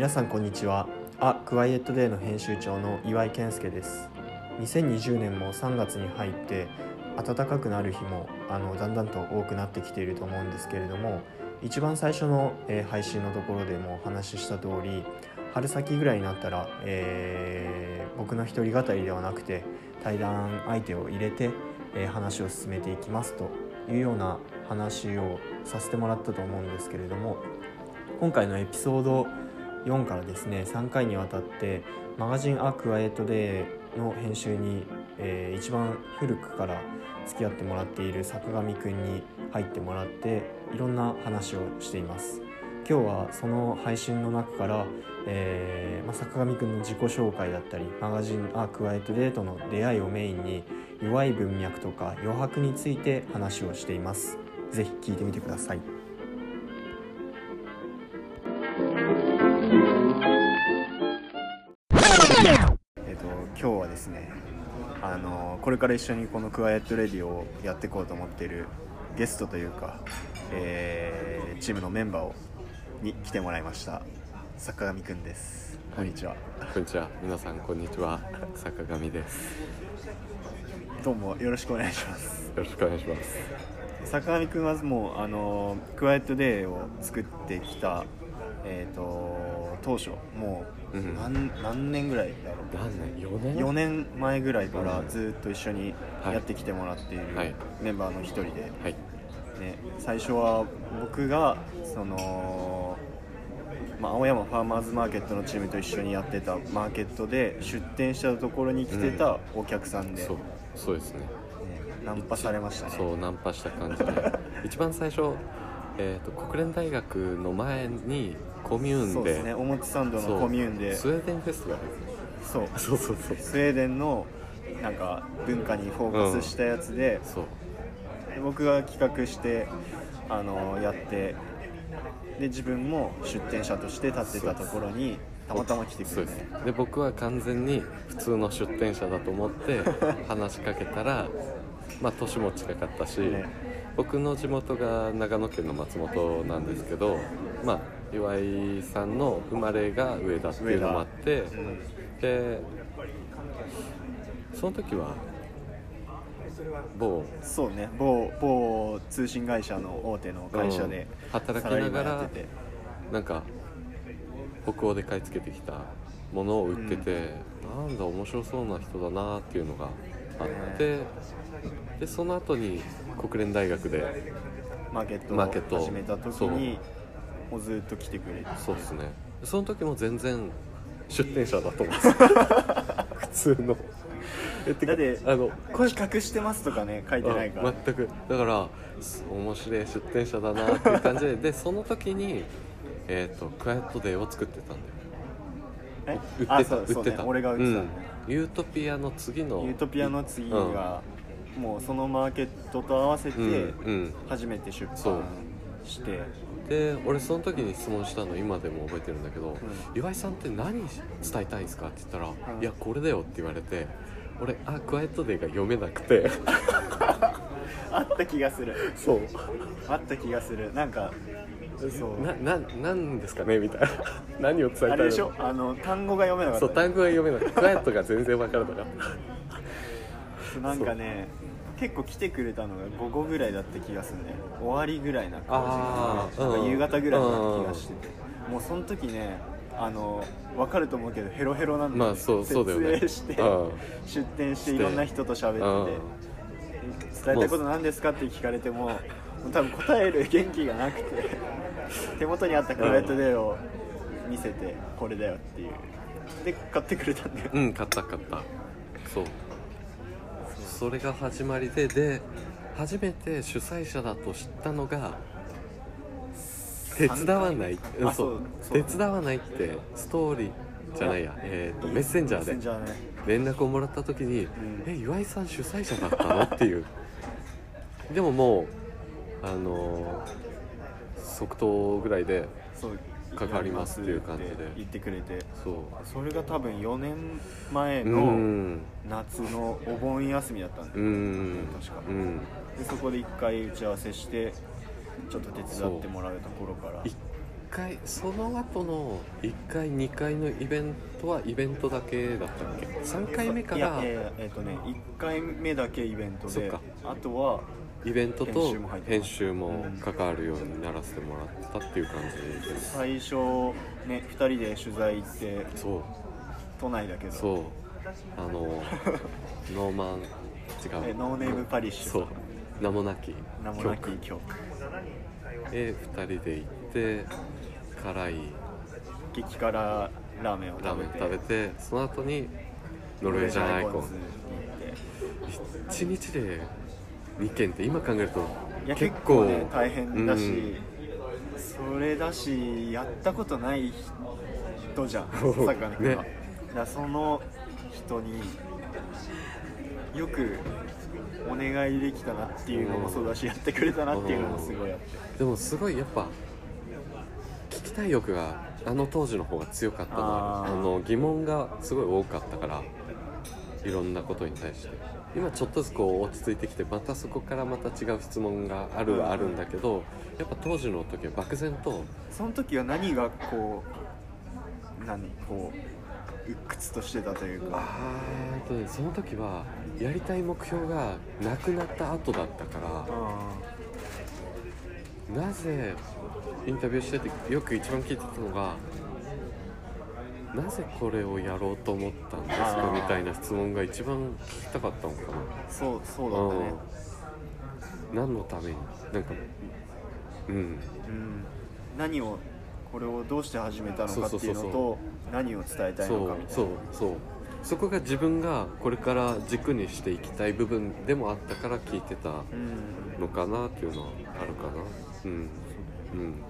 皆さんこんにちは。あクワイエットデーの編集長の岩井健介です。2020年も3月に入って暖かくなる日もあのだんだんと多くなってきていると思うんですけれども一番最初の、えー配信のところでもお話しした通り春先ぐらいになったら、えー僕の一人語りではなくて対談相手を入れて、えー話を進めていきますというような話をさせてもらったと思うんですけれども今回のエピソード4からですね3回にわたってマガジン「アクワイエットデー」の編集に、えー一番古くから付き合ってもらっている坂上くんに入ってもらっていろんな話をしています。今日はその配信の中から、えーまあ、坂上くんの自己紹介だったりマガジン「アクワイエットデー」との出会いをメインに弱い文脈とか余白について話をしています。ぜひ聞いてみてください。今日はですねあのこれから一緒にこのクワイエットレディをやっていこうと思っているゲストというか、えーチームのメンバーをに来てもらいました坂上くんですこんにちは、こんにちは。皆さんこんにちは。坂上です。どうもよろしくお願いしますよろしくお願いします。坂上くんはもうあのクワイエットデーを作ってきたえっ、と当初もううん。何,、何年ぐらいだろう。何年？四年？4年前ぐらいからうん。ずっと一緒にはい。やってきてもらっているはい。メンバーの一人で、はい。ね、最初は僕がその、まあ、青山ファーマーズマーケットのチームと一緒にやってたマーケットで出店したところに来てたお客さんで、そうそうですね。ねナンパされましたね。そうナンパした感じで、一番最初えっ、と国連大学の前にコミューンで、そうですね表参道そうのコミューンで。スウェーデンフェスがある。そう。そうそうそう。スウェーデンのなんか文化にフォーカスしたやつで、そう。で僕が企画してあのやってで自分も出店者として立ってたところにたまたま来てくそうです。れて、で僕は完全に普通の出店者だと思って 話しかけたらまあ年も近かったし、ね僕の地元が長野県の松本なんですけどまあ岩井さんの生まれが上田っていうのもあってうんでその時は某そうね某某通信会社の大手の会社でうん働きながらってて。なんか北欧で買い付けてきたものを売ってて、なんだ面白そうな人だなっていうのがあって、でその後に国連大学でマーケットを始めた時にもうずっと来てくれて。そうですね。その時も全然出店者だと思うんですよ普通の。だってあの声企画してますとかね書いてないから、うん全く。だからす面白い出店者だなっていう感じででその時にえっ、とクワイエットデーを作ってたんだよ。え売ってたあそうそう売ってた。ね俺が売ってたんだよ、うん。ユートピアの次の。ユートピアの次が、もうそのマーケットと合わせてうんうん。初めて出版して、で俺その時に質問したの今でも覚えてるんだけど、ん。岩井さんって何伝えたいんですかって言ったら、ん。いやこれだよって言われて俺あクワイエットデーが読めなくて。あった気がする。そう。あった気がする。なんかなななんですかねみたいな。何を伝えたいのあれでしょ？あの単語が読めなかった。そう単語が読めなくてクワイエットが全然分からなかった。なんかね結構来てくれたのが午後ぐらいだった気がするね。終わりぐらいな感じ。なんかうん夕方ぐらいだった気がしてて。もうその時ねあの分かると思うけどヘロヘロなんで、まあそうそうだよね。してうん。出店していろんな人と喋ってて伝えたいこと何ですかって聞かれても多分答える元気がなくて手元にあったクライアントデーを見せてこれだよっていう。で買ってくれたんだよ。うん買った買った。そう。それが始まりでで初めて主催者だと知ったのが手伝わない。そう。そう。手伝わないってストーリーじゃないや、えー、とメッセンジャーで。連絡をもらった時に「ん。え岩井さん主催者だったの?」っていう。でももうあのー即答ぐらいでそう関わりますっていう感じで。言ってくれて。そう。それが多分4年前うのん。夏のお盆休みだったんだうよ、ん。確か。うん。でそこで一回打ち合わせしてちょっと手伝ってもらうところから。い回その後の1回2回のイベントはイベントだけだったっけ？3回目からいやえっ、とね1回目だけイベントであとはイベントと編集も関わるようにならせてもらったっていう感じです。最初ね2人で取材行ってそう。都内だけど。そう。あの ノーマン違う。えノーネームパリッシュ。そう。名もなき名もなき曲。曲。へ2人で行って辛い。激辛ラーメンをラーメン食べて食べてその後にノルウェージャンアイコン。ズに行って。1日で2件って今考えると結結構構ね大変だし、うん。それだしやったことない人じゃん 坂上君は、ねその人によくお願いできたなっていうのもそうだしやってくれたなっていうのもすごいあって。でもすごいやっぱ聞きたい欲があの当時の方が強かったのあの疑問がすごい多かったからいろんなことに対して今ちょっとずつこう落ち着いてきてまたそこからまた違う質問があるはあるんだけどやっぱ当時の時は漠然とその時は何がこう何こう鬱屈としてたというか？あーとねその時はやりたい目標がなくなった後だったからあなぜインタビューしててよく一番聞いてたのがなぜこれをやろうと思ったんですか？みたいな質問が一番聞きたかったのかーそうそうなだったね。うん。何のために？なんかうん。うん。何をこれをどうして始めたのかっていうのと何を伝えたいのかみたいな。そうそうそこが自分がこれから軸にしていきたい部分でもあったから聞いてたうんのかなっていうのはあるかな。うん。うん。そ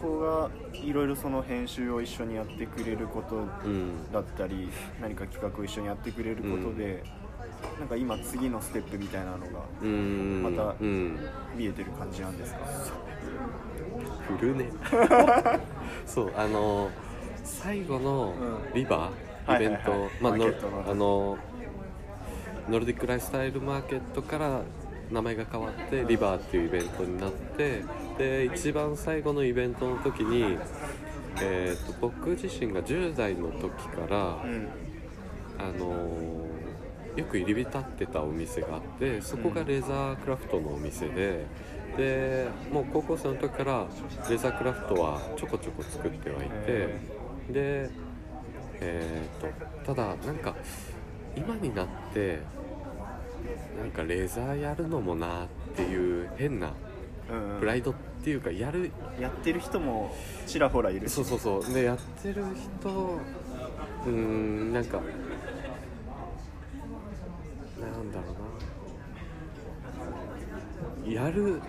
こがいろいろその編集を一緒にやってくれることうん。だったり何か企画を一緒にやってくれることで、なんか今次のステップみたいなのがうん。またうん。見えてる感じなんですか？振るね。そうあの最後のうん。リバー、はいイベント、はいはいまあの。あのノルディックライフスタイルマーケットから名前が変わってリバーっていうイベントになってで一番最後のイベントの時に、えー、と僕自身が10代の時から、うん。あのよく入り浸ってたお店があってそこがレザークラフトのお店で、でもう高校生の時からレザークラフトはちょこちょこ作ってはいてへでえー、とただなんか今になってなんかレザーやるのもなっていう変なうんプライドっていうかやる。やってる人もちらほらいるし。そうそうそう。でやってる人うーんなんかなんだろうな。やる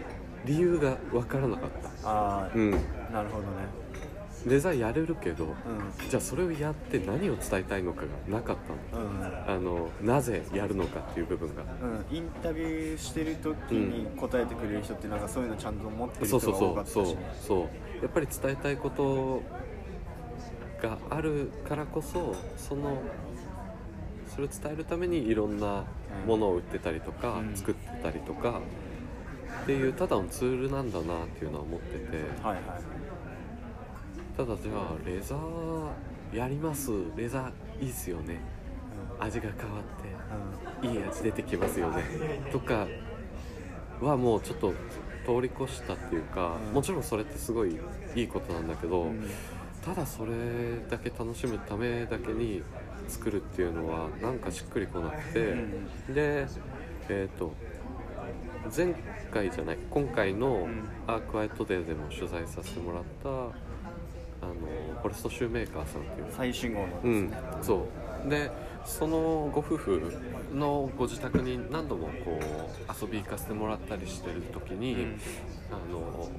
理由が分からなかった。ああ、うん。なるほどねデザインやれるけどうじゃあそれをやって何を伝えたいのかがなかったの。あのなぜやるのかっていう部分が。うん、インタビューしてる時に答えてくれる人ってなんかそういうのちゃんと持ってる人そうそうが多かったし。そうそうそう。やっぱり伝えたいことがあるからこそそのそれを伝えるためにいろんなものを売ってたりとか、うん。作ってたりとかっていうただのツールなんだなっていうのは思ってて。はいはいただじゃあレザーやります。レザーいいっすよね。味が変わって。いい味出てきますよね。とかはもうちょっと通り越したっていうか、うん。もちろんそれってすごいいいことなんだけど、ただそれだけ楽しむためだけに作るっていうのはなんかしっくりこなくて、でえっ、と前回じゃない今回のん「アークワイトデー」でも取材させてもらったあのフォレストシューメーカーさんっていう。最新号のですうん。ね、、そう。でそのご夫婦のご自宅に何度もこう遊び行かせてもらったりしてる時に、うん。あの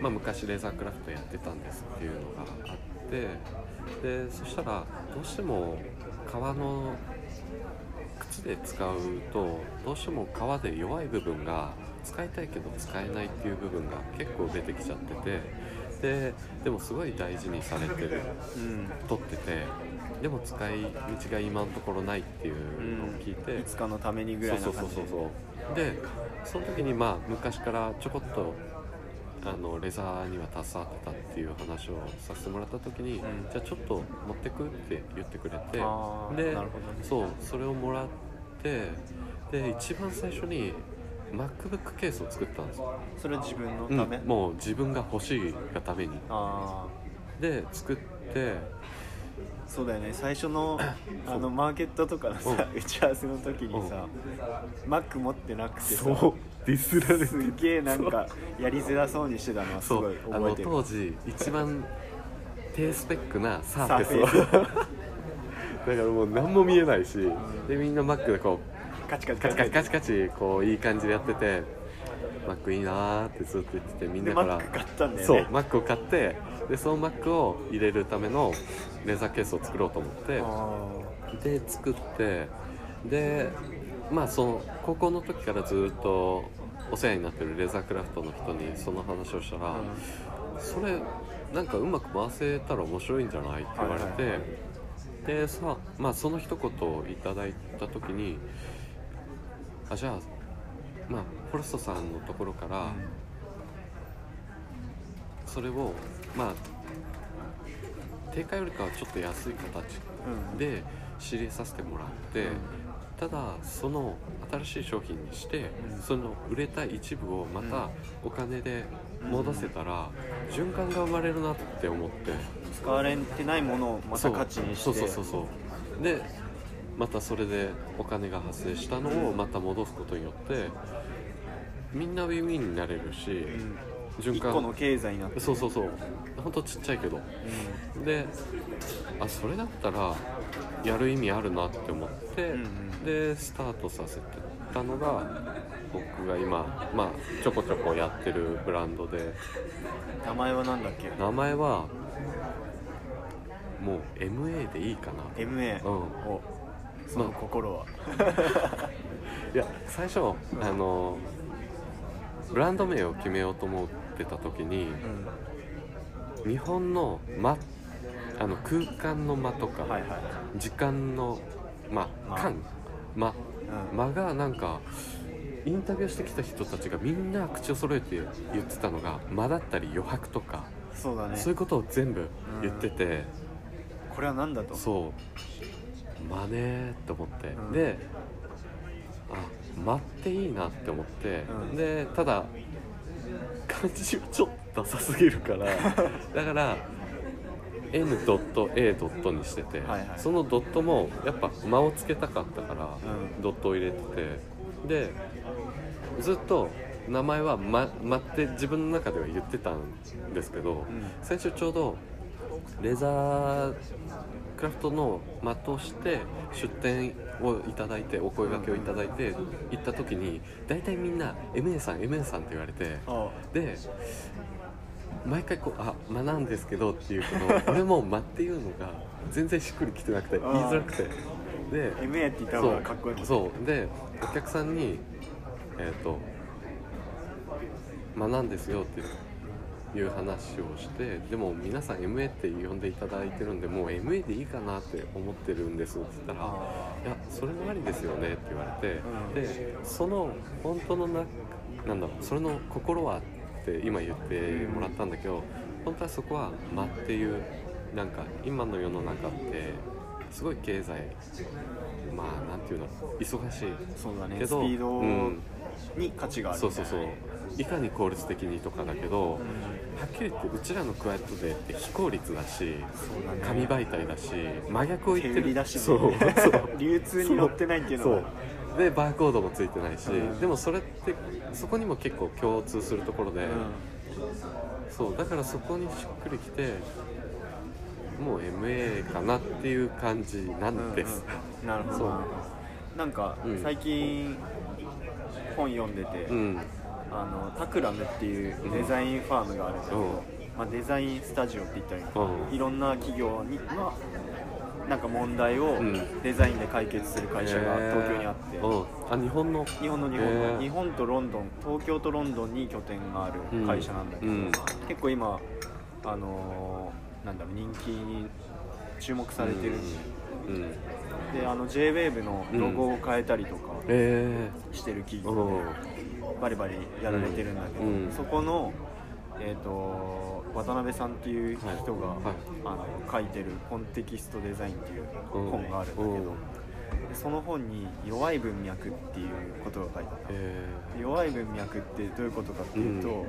まあ、昔レーザークラフトやってたんですっていうのがあってでそしたらどうしても革の靴で使うとどうしても革で弱い部分が使いたいけど使えないっていう部分が結構出てきちゃっててででもすごい大事にされてる。うん。取っててでも使い道が今のところないっていうのを聞いて、いつかのためにぐそうそうらいな感じで。そうそうそうでその時にまあ昔からちょこっとああのレザーには携わってたっていう話をさせてもらった時に、ん。じゃあちょっと持ってくって言ってくれて。でなるほどね。そうそれをもらってで一番最初に MacBook ケースを作ったんですよ、それは自分のうんため、もう自分が欲しいがために。あで作って。あそうだよね。最初の あのマーケットとかのさ、打ち合わせの時にさ、マック持ってなくてさディスられて。すげえなんかやりづらそうにしてたのはすごい覚えてる。当時一番低スペックなサーフェス だからもう何も見えないしでみんな Mac でこカチカチうカチカチ。カチカチこういい感じでやってて Mac いいなーってずっと言っててみんでなから。マック買ったんだよそうね Mac を買ってでその Mac を入れるためのレザーケースを作ろうと思ってあで作ってでまあその高校の時からずっとお世話になってるレザークラフトの人にその話をしたら、ーそれなんかうまく回せたら面白いんじゃないって言われて、はいはいはでさまあその一言をいただいた時にあじゃあまあフォレストさんのところからそれをまあ定価よりかはちょっと安い形うん。で仕入れさせてもらって、ただその新しい商品にして、うん。その売れた一部をまたお金で戻せたら、循環が生まれるなって思って。使われてないものをまた価値にして。そうそうそうそう。でまたそれでお金が発生したのをまた戻すことによってみんなウィンウィンになれるし、うん。循環。一個の経済になってそうそうそう。ほんとちっちゃいけど。であそれだったらやる意味あるなって思って、うんうん。でスタートさせてたのが僕が今、まあ、ちょこちょこやってるブランドで。名前は何だっけ？名前はもう MA でいいかな。MA、うん。おその心は、いや最初あのブランド名を決めようと思ってた時にうん。日本の間あの空間の間とか、はいはい。時間の間。間間。間がなんかインタビューしてきた人たちがみんな口を揃えて言ってたのが間だったり余白とか、そうだね。そういうことを全部言ってて、これは何だと？そう間ねーって思って、うん。であ間っていいなって思って、うん。でただ漢字はちょっとダサすぎるから だから N ドット A ドットにしてて、はいはい。そのドットもやっぱ間をつけたかったから、うん。ドットを入れててでずっと名前は間「間」って自分の中では言ってたんですけど、うん。先週ちょうどレザークラフトの的をして出店をいただいてお声掛けをいただいて行った時に大体みんな「MA さん MA さん」って言われてあで毎回こう「あ間なんですけど」っていうけど 俺も「間」っていうのが全然しっくりきてなくて言いづらくて。で MA って言った方がかっこいいそう。でお客さんにえっ、と「間なんですよ」っていう話をしてでも皆さん MA って呼んでいただいてるんでもう MA でいいかなって思ってるんですって言ったら「あいやそれもありですよね」って言われて、うん。でその本当のななんだろうそれの心はって今言ってもらったんだけど本当はそこは「間」っていうなんか今の世の中ってすごい経済まあなんていうの忙しい。そうだね。けどスピードうん。に価値があるそうそうそういかに効率的にとかだけど、はうんっきり言ってうちらのクワイエットデーって非効率だし紙媒体だし真逆を言ってる。だしねそう 流通に乗ってないっていうのが。そう。でバーコードもついてないし、うん。でもそれってそこにも結構共通するところで、うん。そうだからそこにしっくりきてもう MA かなっていう感じなんです、うんうん。なるほど。なんかうん。最近本読んでて、うんあのタクラムっていうデザインファームがあるんだけど、うん。まあ、デザインスタジオって言ったらいいろんな企業にはなんか問題をうん。デザインで解決する会社が東京にあって、あ日本の？日本の日本の、日本とロンドン東京とロンドンに拠点がある会社なんだけど、結構今あのーなんだろう人気に注目されてる、うん、であの JWAVE のロゴを変えたりとかえしてる企ー、業う。んでバリバリやられてるんだけど、うん。そこのえー、と渡辺さんっていう人が、はい。はいあの書いてる「コンテキストデザイン」っていうう。ん本があるんだけど、その本に「弱い文脈」っていうことが書いてあった、弱い文脈ってどういうことかっていうと、うん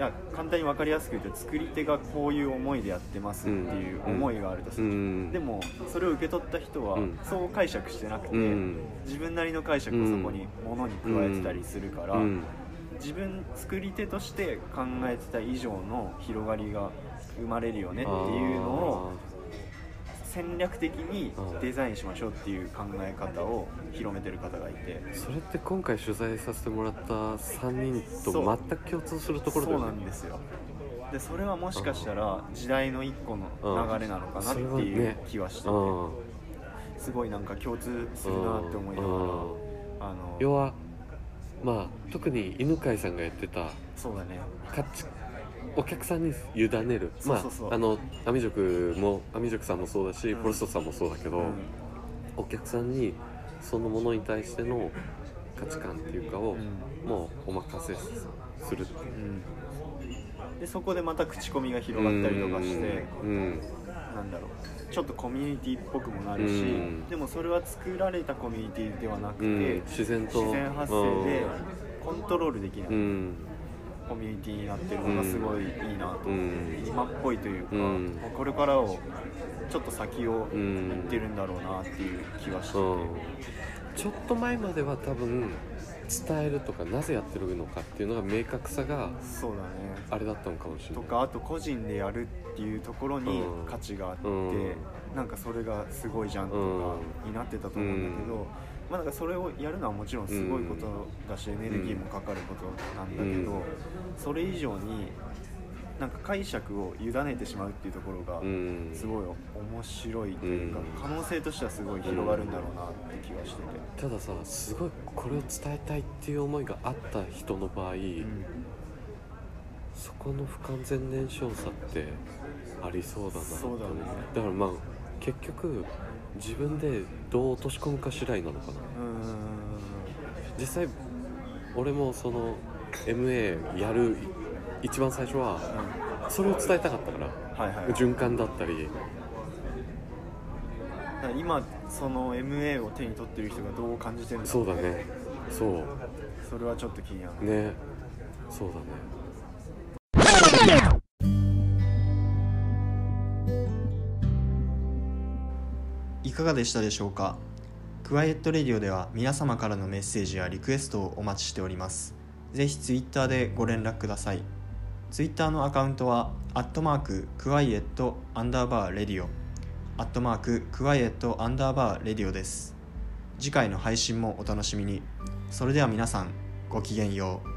いや簡単に分かりやすく言うと作り手がこういう思いでやってますっていう思いがあるとすー、うる、ん。でもそれを受け取った人はうん。そう解釈してなくて、うん。自分なりの解釈をそこにものに加えてたりするから、うん。自分作り手として考えてた以上の広がりが生まれるよねっていうのを戦略的にデザインしましょうっていう考え方を広めてる方がいて。それって今回取材させてもらった3人とそう。全く共通するところだそうよねなんですよ。でそれはもしかしたら時代の一個の流れなのかなっていう気はしてて。うん。すごいなんか共通するなって思いながらうん。あの要はまあ特に犬飼さんがやってたそうだね。価値お客さんに委ねる。まああのアミ塾もアミ塾さんもそうだし、うん。ポルストさんもそうだけど、うん。お客さんにそのものに対しての価値観っていうかを、うん。もうお任せするっていう。うん。でそこでまた口コミが広がったりとかしてうん。なんだろう。ちょっとコミュニティっぽくもなるし、うん。でもそれは作られたコミュニティではなくて、うん。自然と。自然発生でコントロールできない、うんコミュニティになってるのがすごいいいなと、うん。今っぽいというか、うん。これからをちょっと先を行うんってるんだろうなっていう気はしてて、う。んちょっと前までは多分伝えるとかなぜやってるのかっていうのが明確さがそうだね。あれだったのかもしれない。とかあと個人でやるっていうところにうん。価値があって、うん。なんかそれがすごいじゃんとかになってたと思うんだけど、うんまあ、なんかそれをやるのはもちろんすごいことだし、エネルギーもかかることなんだけど、うんそれ以上になんか解釈を委ねてしまうっていうところがうんすごい面白いというか、うん可能性としてはすごい広がるんだろうなって気がしてて。たださすごいこれを伝えたいっていう思いがあった人の場合、うん。そこの不完全燃焼さってありそうだなそうだね。だからまあ結局自分でどう落とし込むか次第なのかな。う実際俺もその MA やる一番最初はそれを伝えたかったから。はいはい。循環だったり。今その MA を手に取ってる人がどう感じてるんだろそうだねそうそれはちょっと気になるねそうだねいかがでしたでしょうか？ quiet radio では皆様からのメッセージやリクエストをお待ちしております。ぜひツイッターでご連絡ください。ツイッターのアカウントはアットマーク quiet アンダーバー radio。アットマーク quiet アンダーバーレディオです。次回の配信もお楽しみに。それでは皆さんごきげんよう。